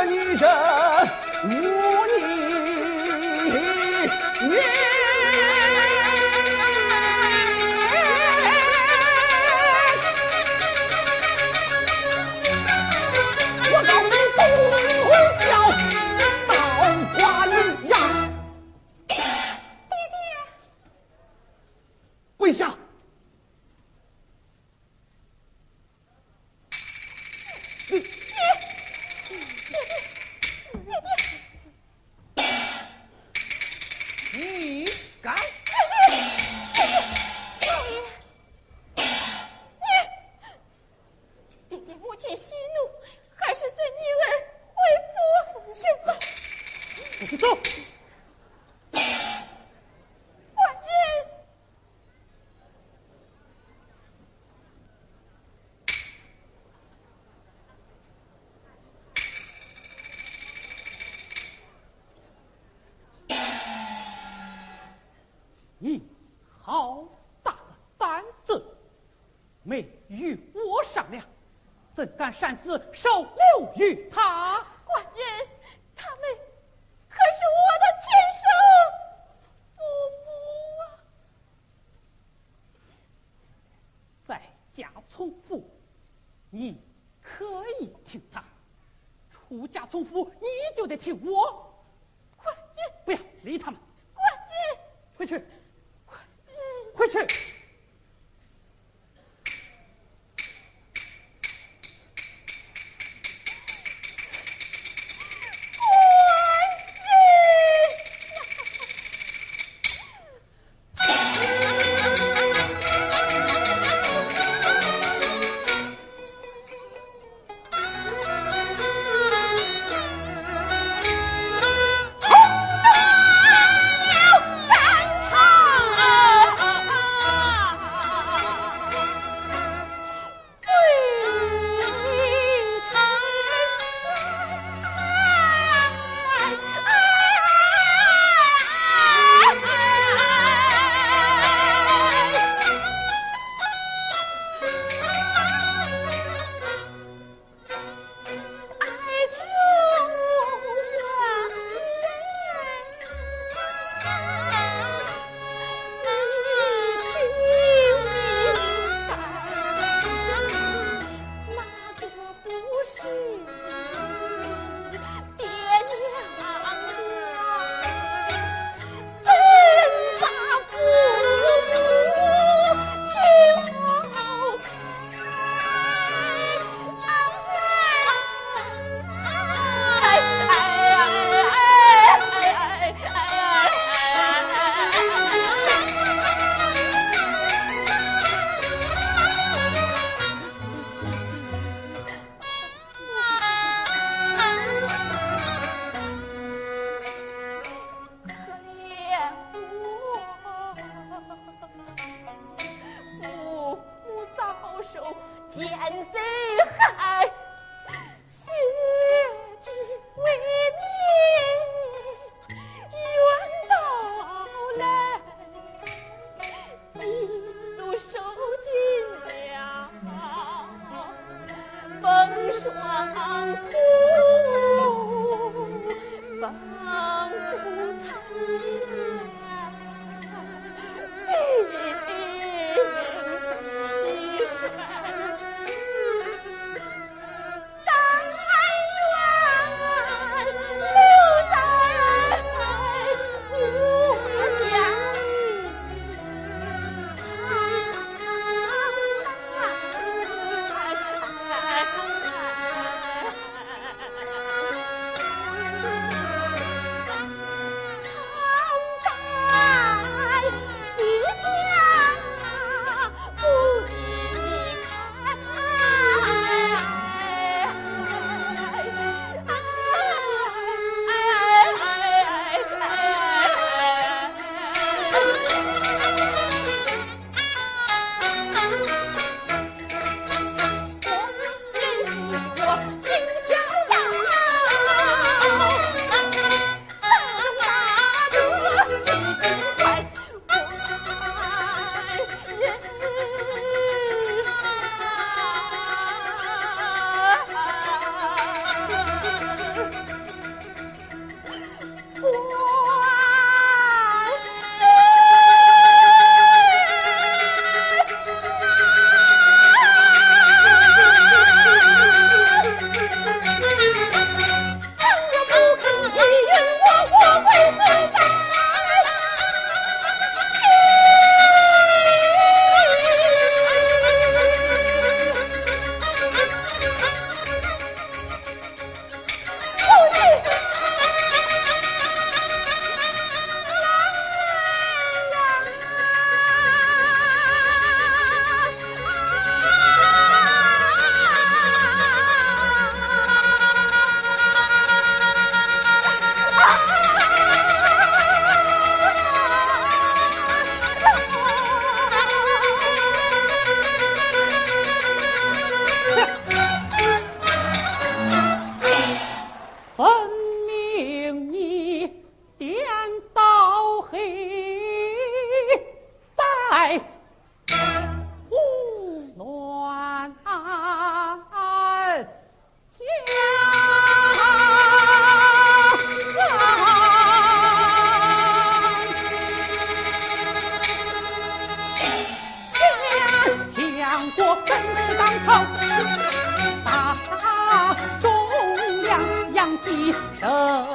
这女人擅自收留于他，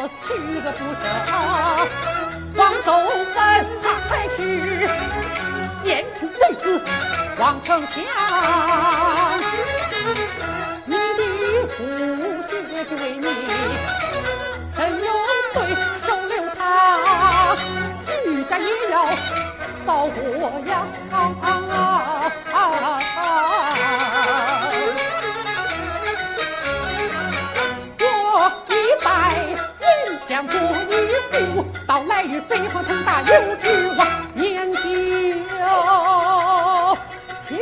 去个不舍，黄州本他才是奸臣贼子王丞相，你的父血之为你，真有罪收留他，居家也要报国呀！我来日飞黄腾达有指望，年久天，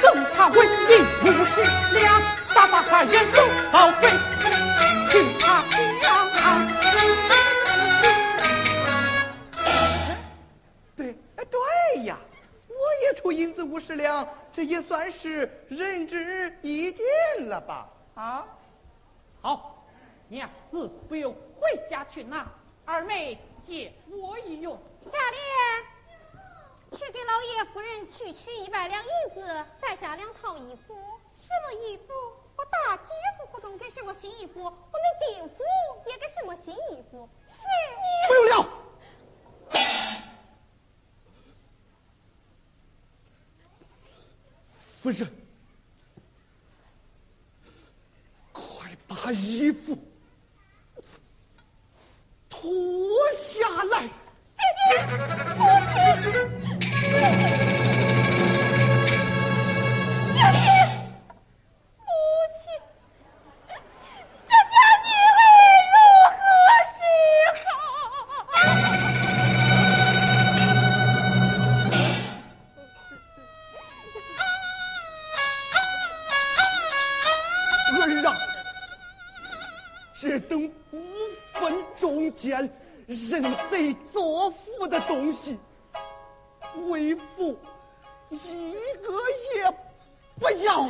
更怕文明不识良，大把把人都报废，去他乡。对，哎对呀，我也出银子五十两，这也算是仁至义尽了吧？啊，好，娘子不用回家去拿，二妹借我一用。下联，去给老爷夫人去取一百两银子，再加两套衣服。什么衣服？我大姐夫不中给什么新衣服，我们丁府也给什么新衣服。是你不用了。夫人，快把衣服脱下来！爹爹，母亲，爹爹，分忠奸、认贼作父的东西，为父一个也不要。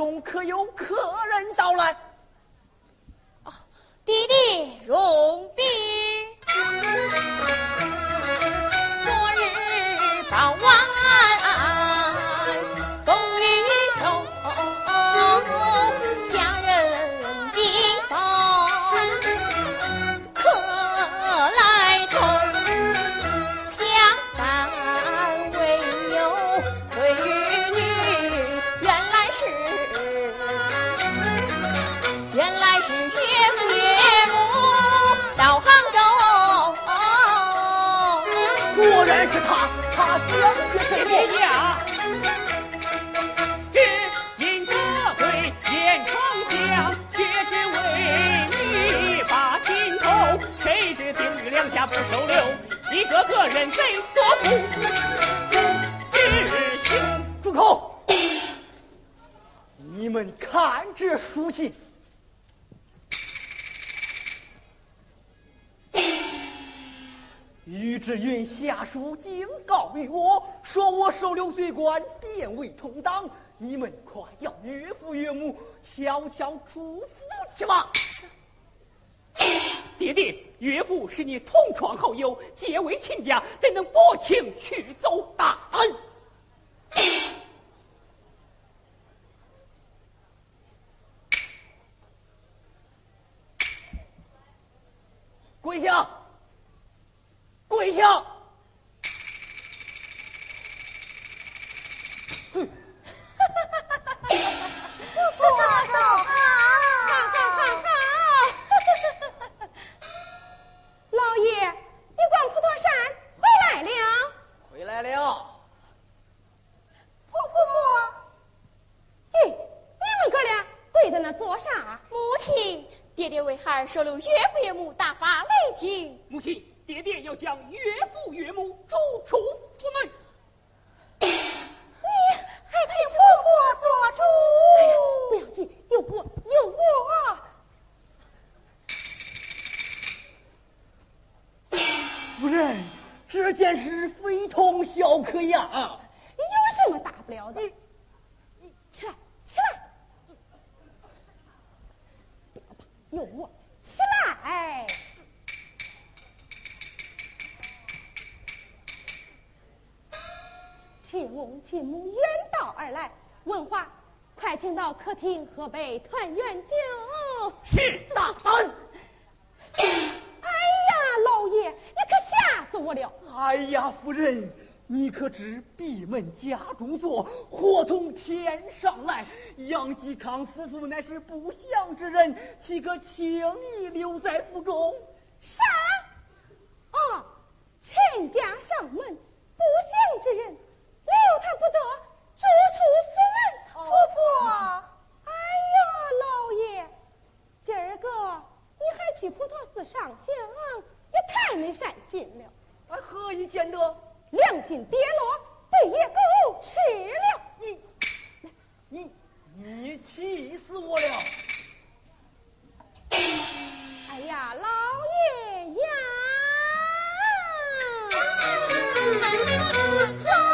中，可有是他，他讲些什爹么？呀，只因得罪严丞相，却只为你把心头，谁知丁玉两家不收留，一个个人贼作父，知兄。住口！你们看这书信。志云下书警告于我，说我收留罪官，便为同党。你们快叫岳父岳母悄悄出府去吧。爹爹，岳父是你同窗好友，结为亲家，怎能薄情去走大恩？跪下！跪下！哼不走啊！好好好好！老爷，你逛普陀山回来了？回来了。婆婆，咦，你们哥俩跪在那做啥？母亲，爹爹为孩儿收留岳父岳母，大发雷霆。母亲，爹爹要将岳父岳母逐出府门。你还请婆婆做主。不要紧，有我有我。夫人，这件事非同小可呀！有什么大不了的？你起来，起来！不要怕，有我，亲母远道而来，文华，快请到客厅喝杯团圆酒。是大恩。哎呀，老爷，你可吓死我了！哎呀，夫人，你可知闭门家中坐，祸从天上来？杨继康夫妇乃是不祥之人，岂可轻易留在府中？啥？啊，亲家上门，不祥之人，不得，逐出府门。婆婆，哎呀，老爷，今儿个你还去普陀寺上香，也太没善心了。俺，何以见得？良心跌落，被野狗吃了。你你你气死我了！哎呀，老爷呀！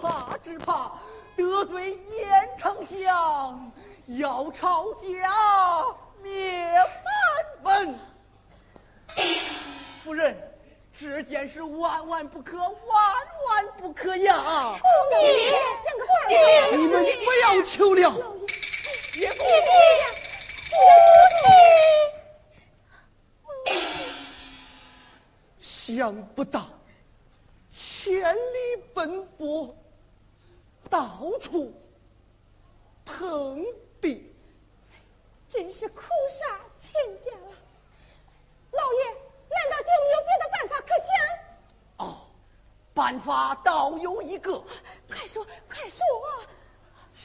怕只怕得罪严丞相，要抄家灭藩门。夫人，这件事万万不可，万万不可呀！你像个坏你们不要求了。爹夫，想不到千里奔波，到处碰壁，真是苦煞千家了。老爷，难道就没有别的办法可想？哦，办法倒有一个，快说，快说！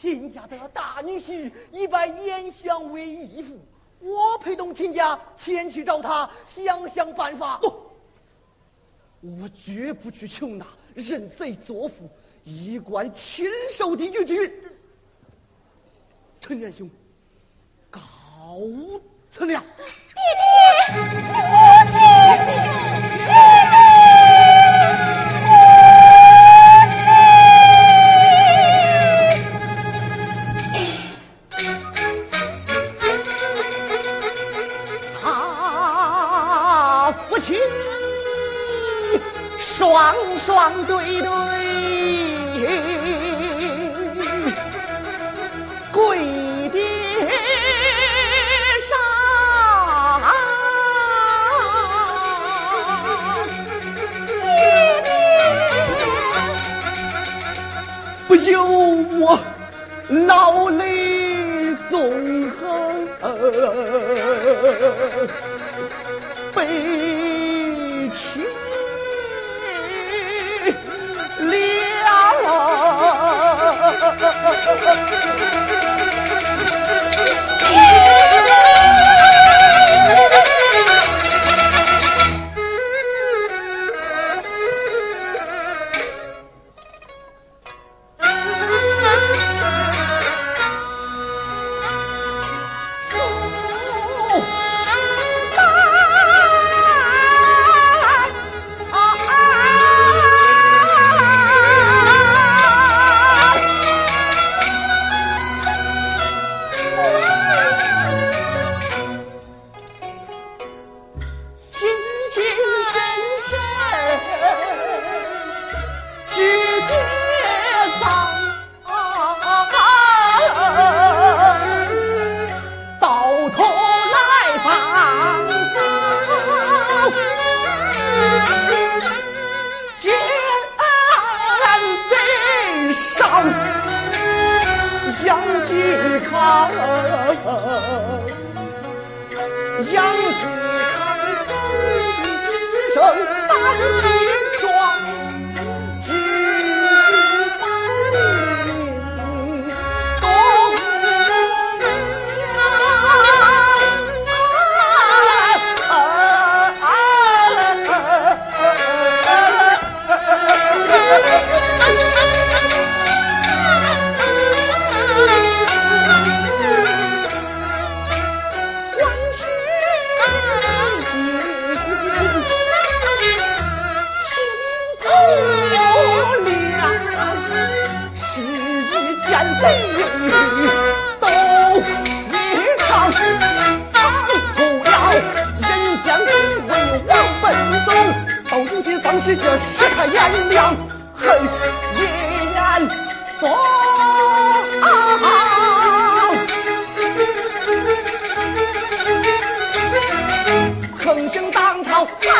亲家的大女婿已拜严相为义父，我陪同亲家前去找他，想想办法。不，我绝不去求那认贼作父、衣冠禽兽的于之云。陈元兄，告辞了。爹爹，母亲。双双对对，跪地上，爹爹不由我老泪纵横。悲凄 Thank you. 好。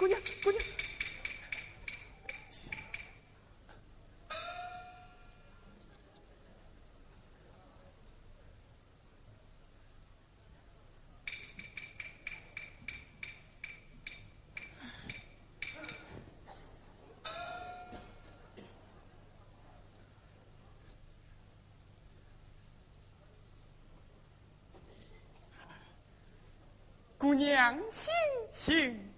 姑娘姑娘。姑娘醒醒。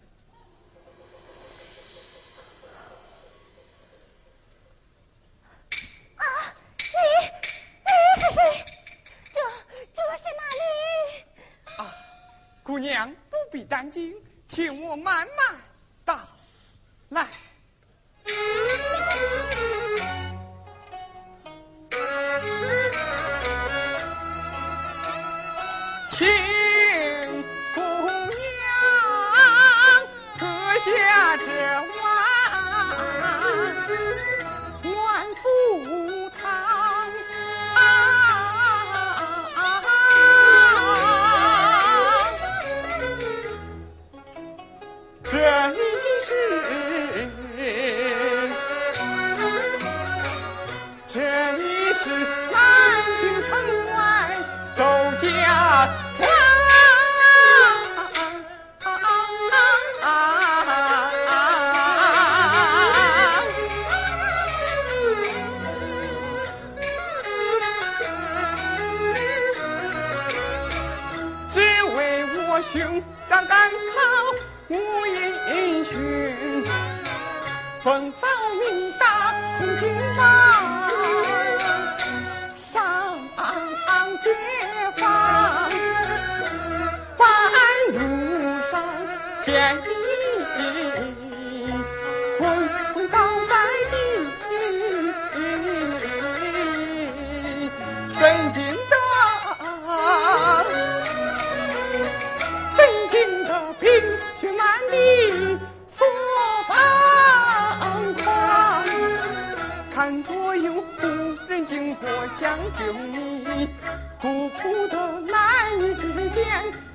请听我慢慢将你，苦苦的男女之间。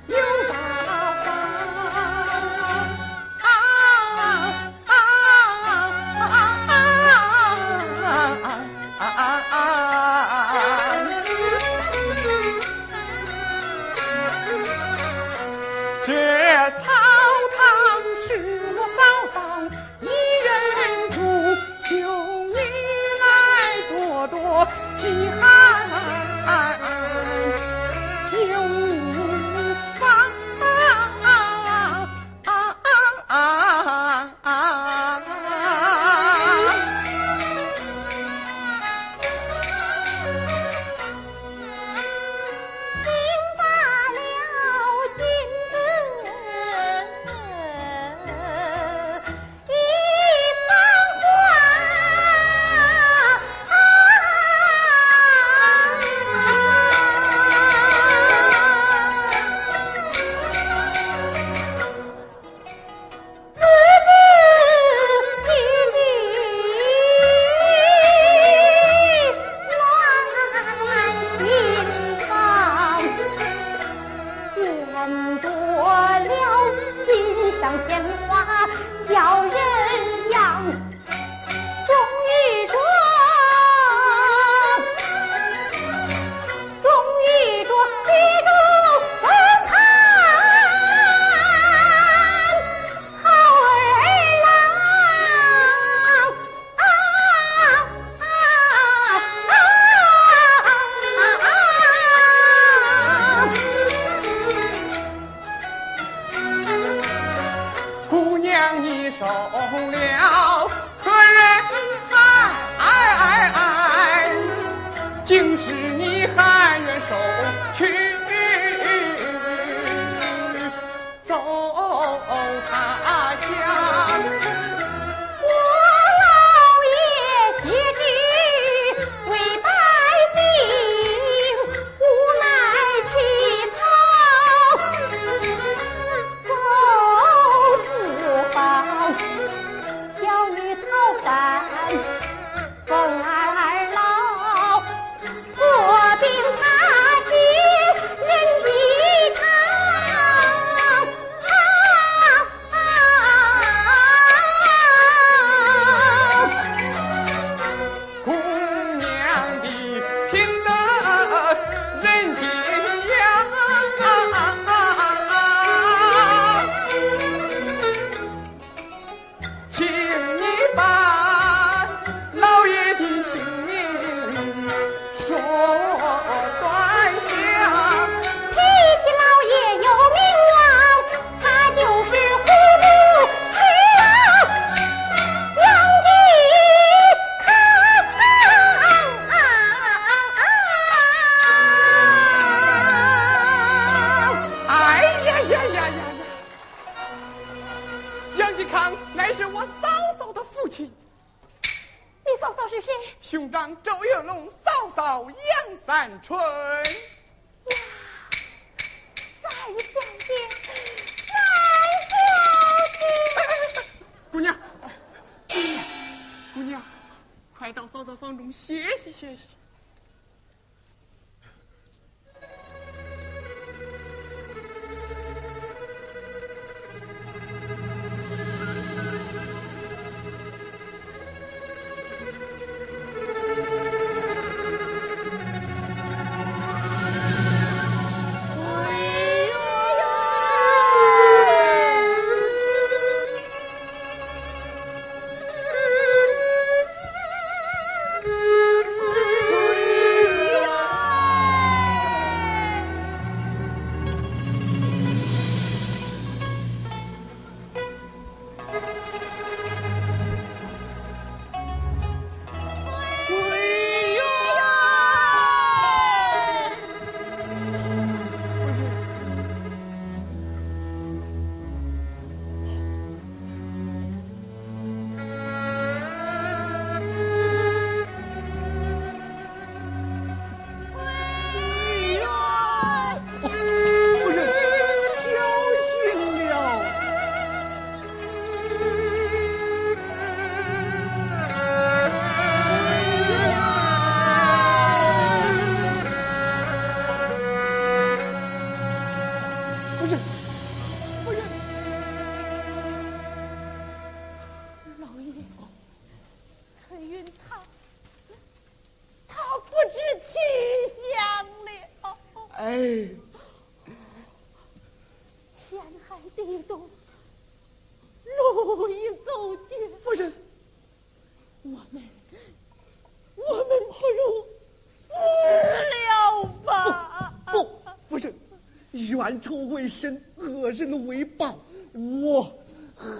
恩仇为深，恶人为报，我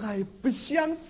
还不想死。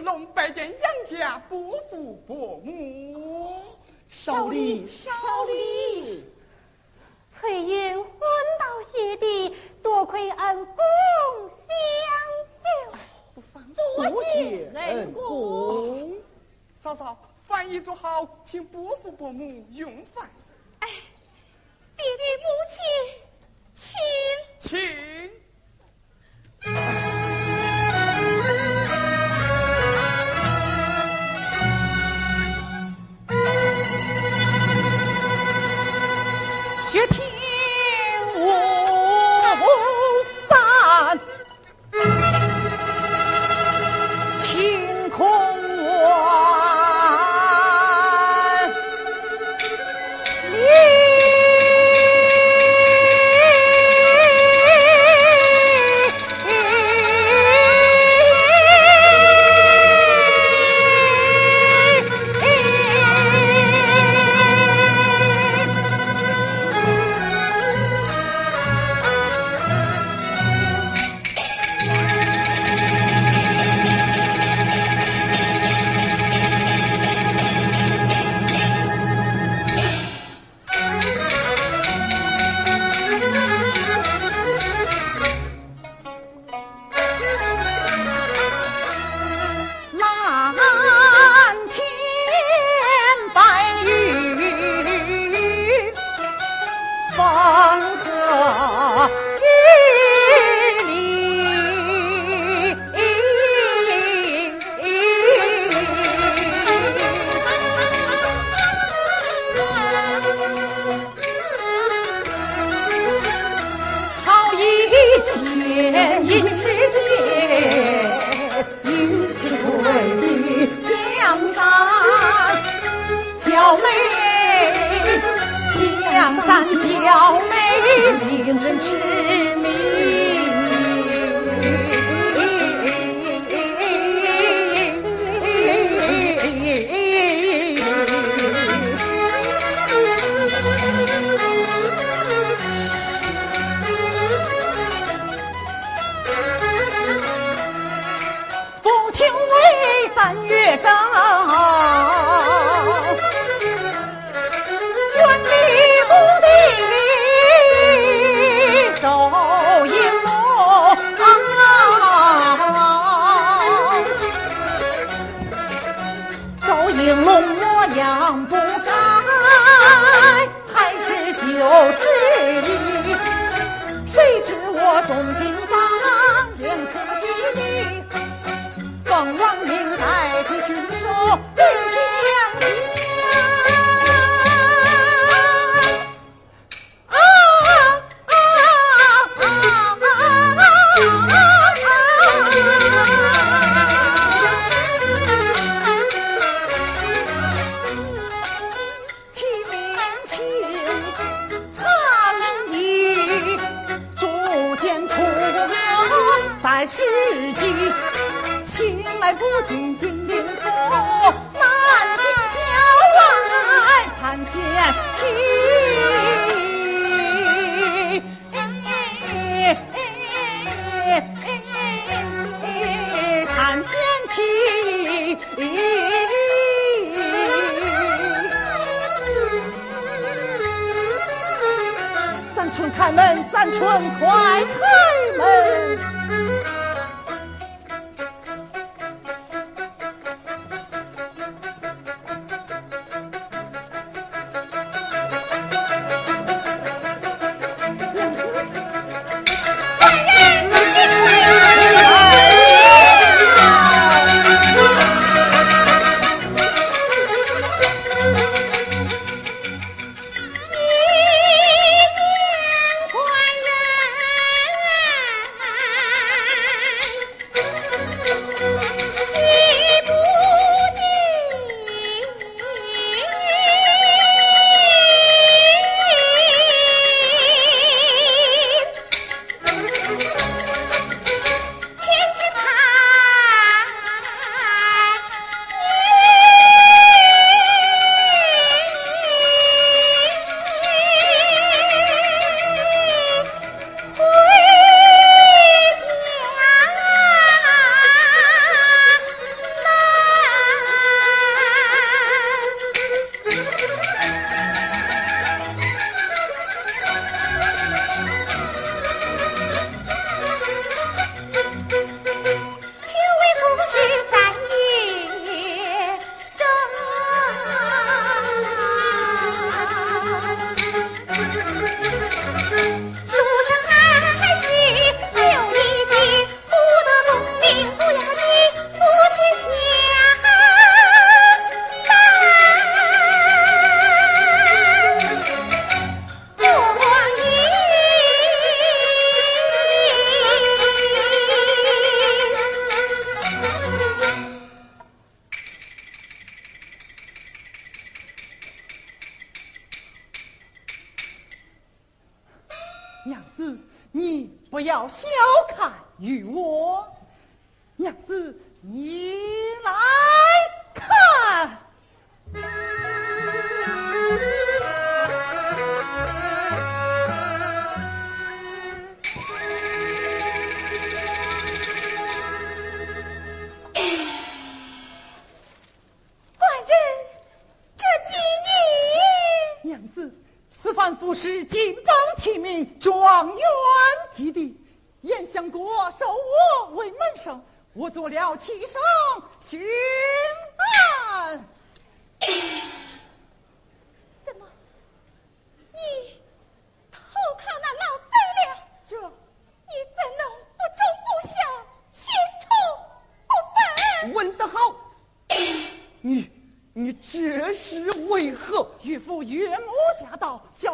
龙拜见杨家伯父伯母，少礼少礼。翠云昏倒血地，多亏恩公相救，多谢恩公。嫂嫂饭已做好，请伯父伯母用饭。哎，爹爹母亲，请请。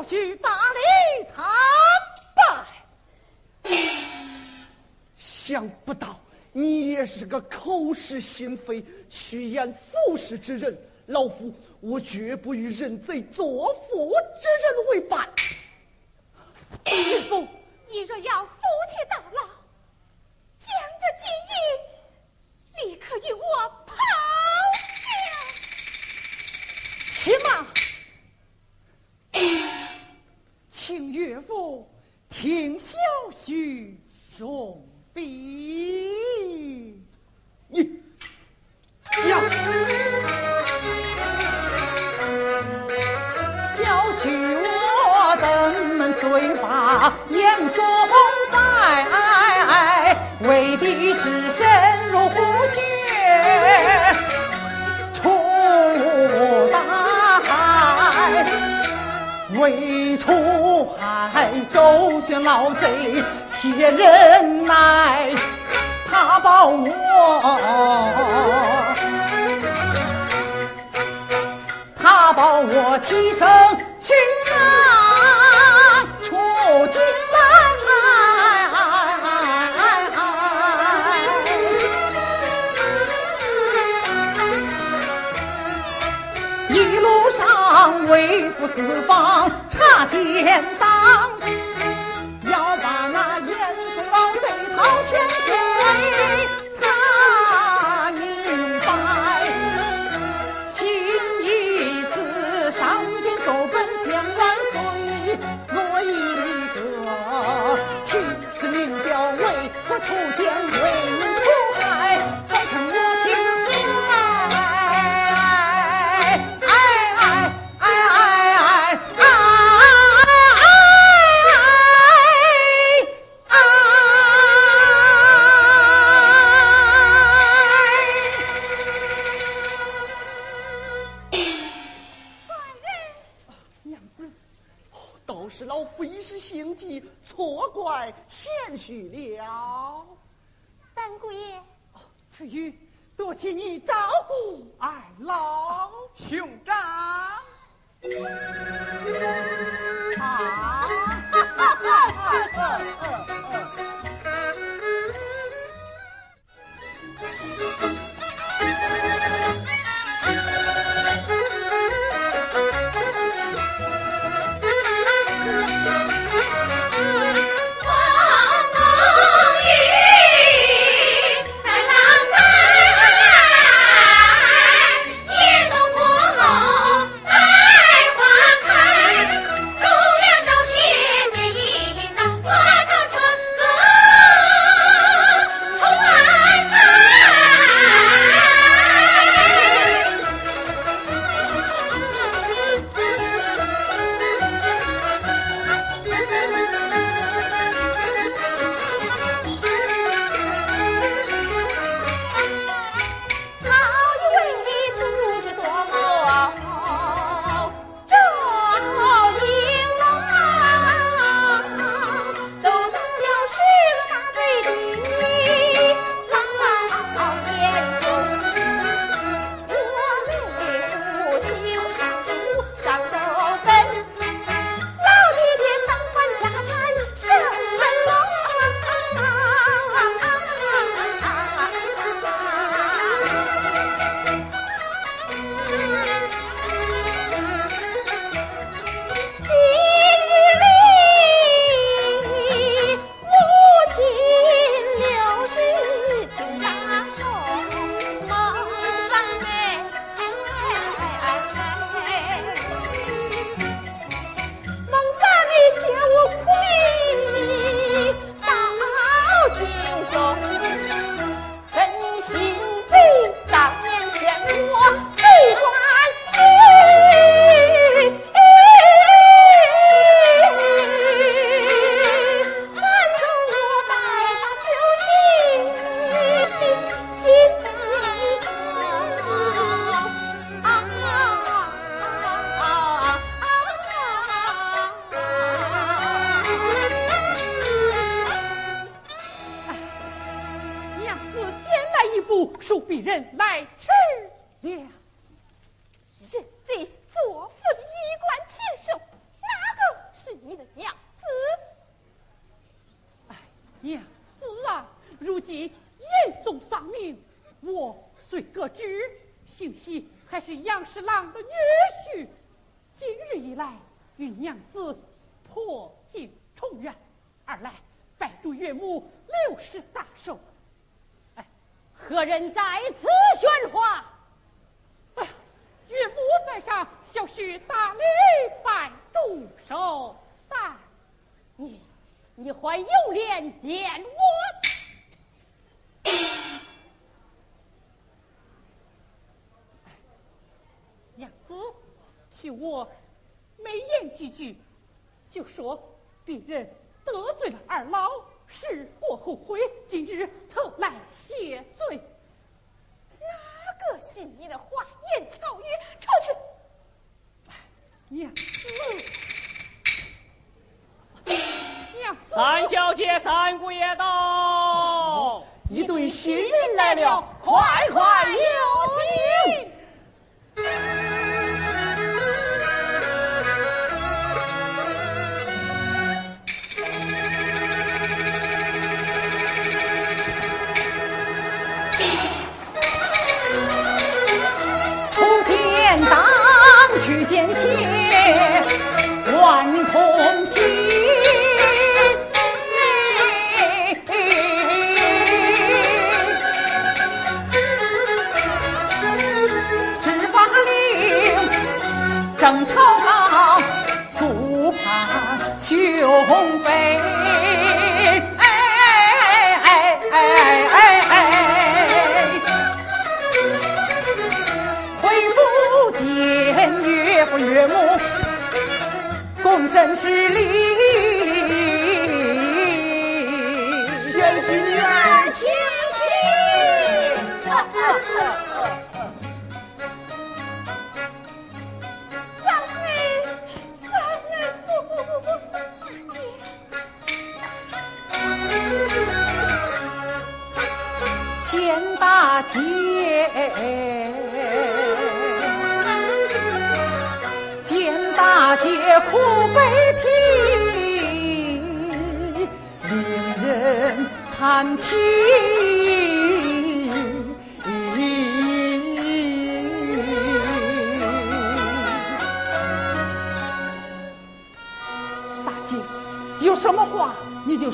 去大理参拜。想不到你也是个口是心非、趋炎附势之人，老夫我绝不与认贼作父之人为伴。义父，你若要姑爷，翠玉，多谢你照顾二老兄长。啊！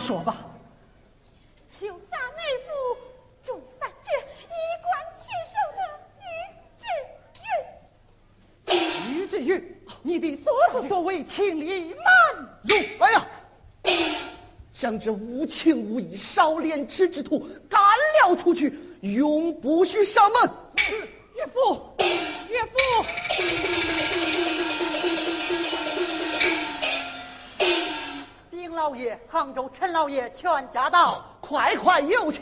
说吧。求三妹夫重办这衣冠禽兽的于志玉。于志玉。你的所作所为，情理难容。哎呀，将这无情无义、少廉耻之徒赶了出去，永不许上门。杭州陈老爷全家到，快快有请。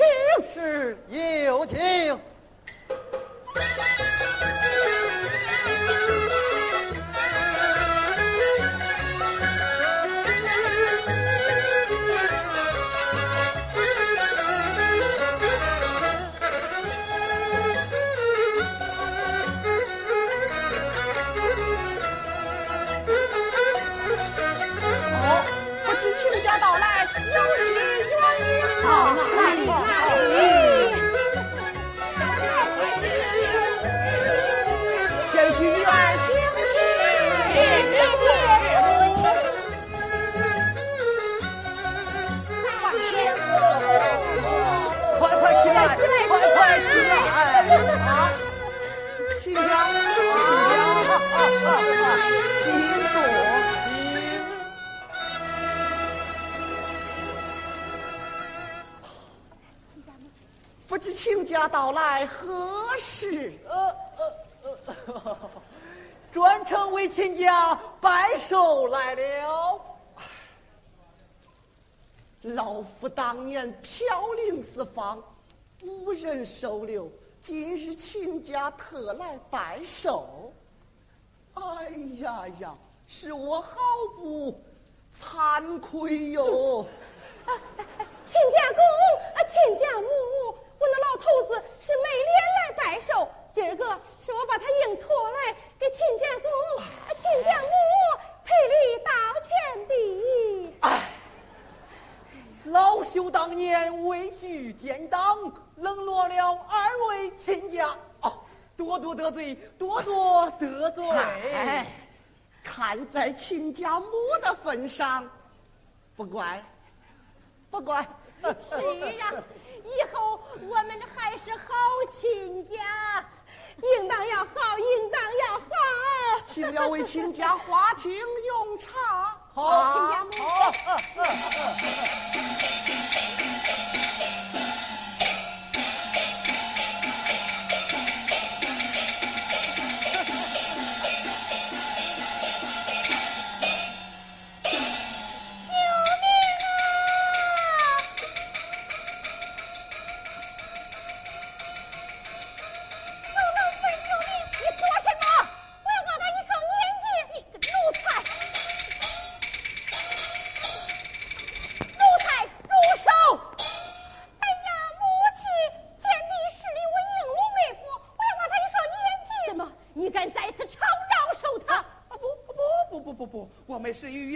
是有请。飘零四方，无人收留，今日亲家特来拜寿。哎呀呀，是我好不惭愧哟！亲家公，亲家母。我那老头子是没脸来拜寿，今儿个是我把他硬拖来给亲家公、亲家母赔礼道歉的。哎，老朽当年畏惧奸党，冷落了二位亲家，哦，多多得罪，多多得罪。哎，看在亲家母的份上，不怪，不怪。是啊，以后我们还是好亲家，应当要好，应当要好。请两位亲家花厅用茶。好，亲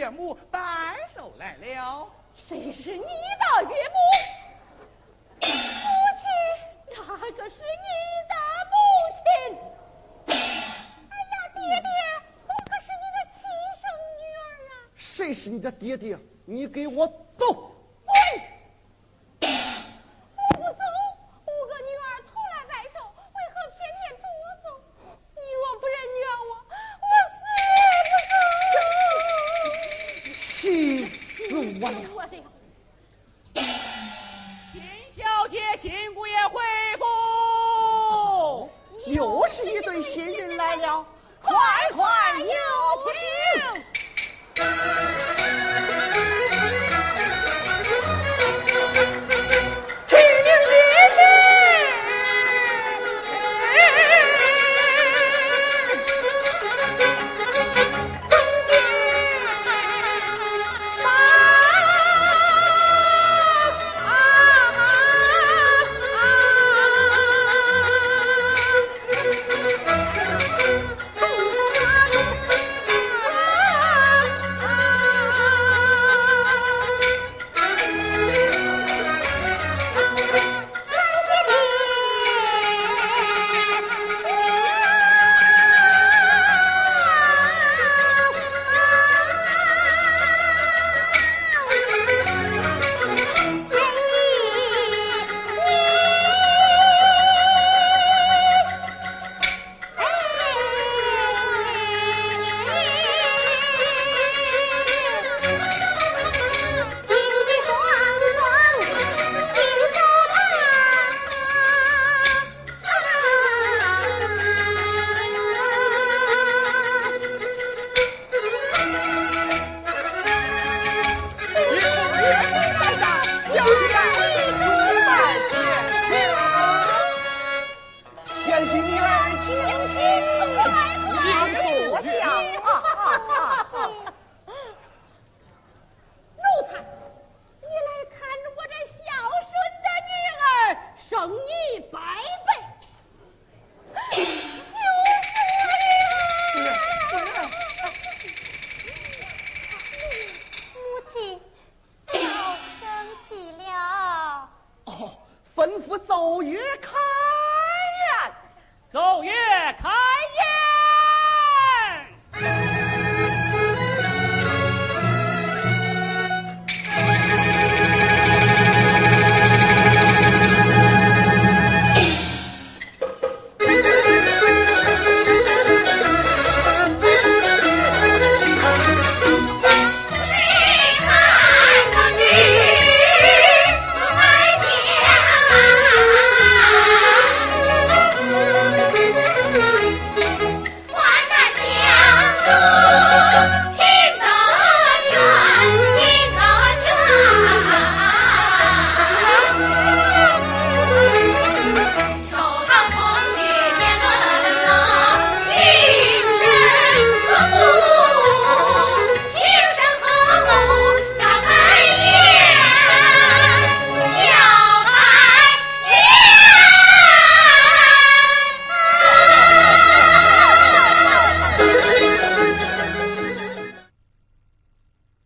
岳母摆手来了。谁是你的岳母？母亲，哪个是你的母亲？哎呀，爹爹，我可是你的亲生女儿啊！谁是你的爹爹？你给我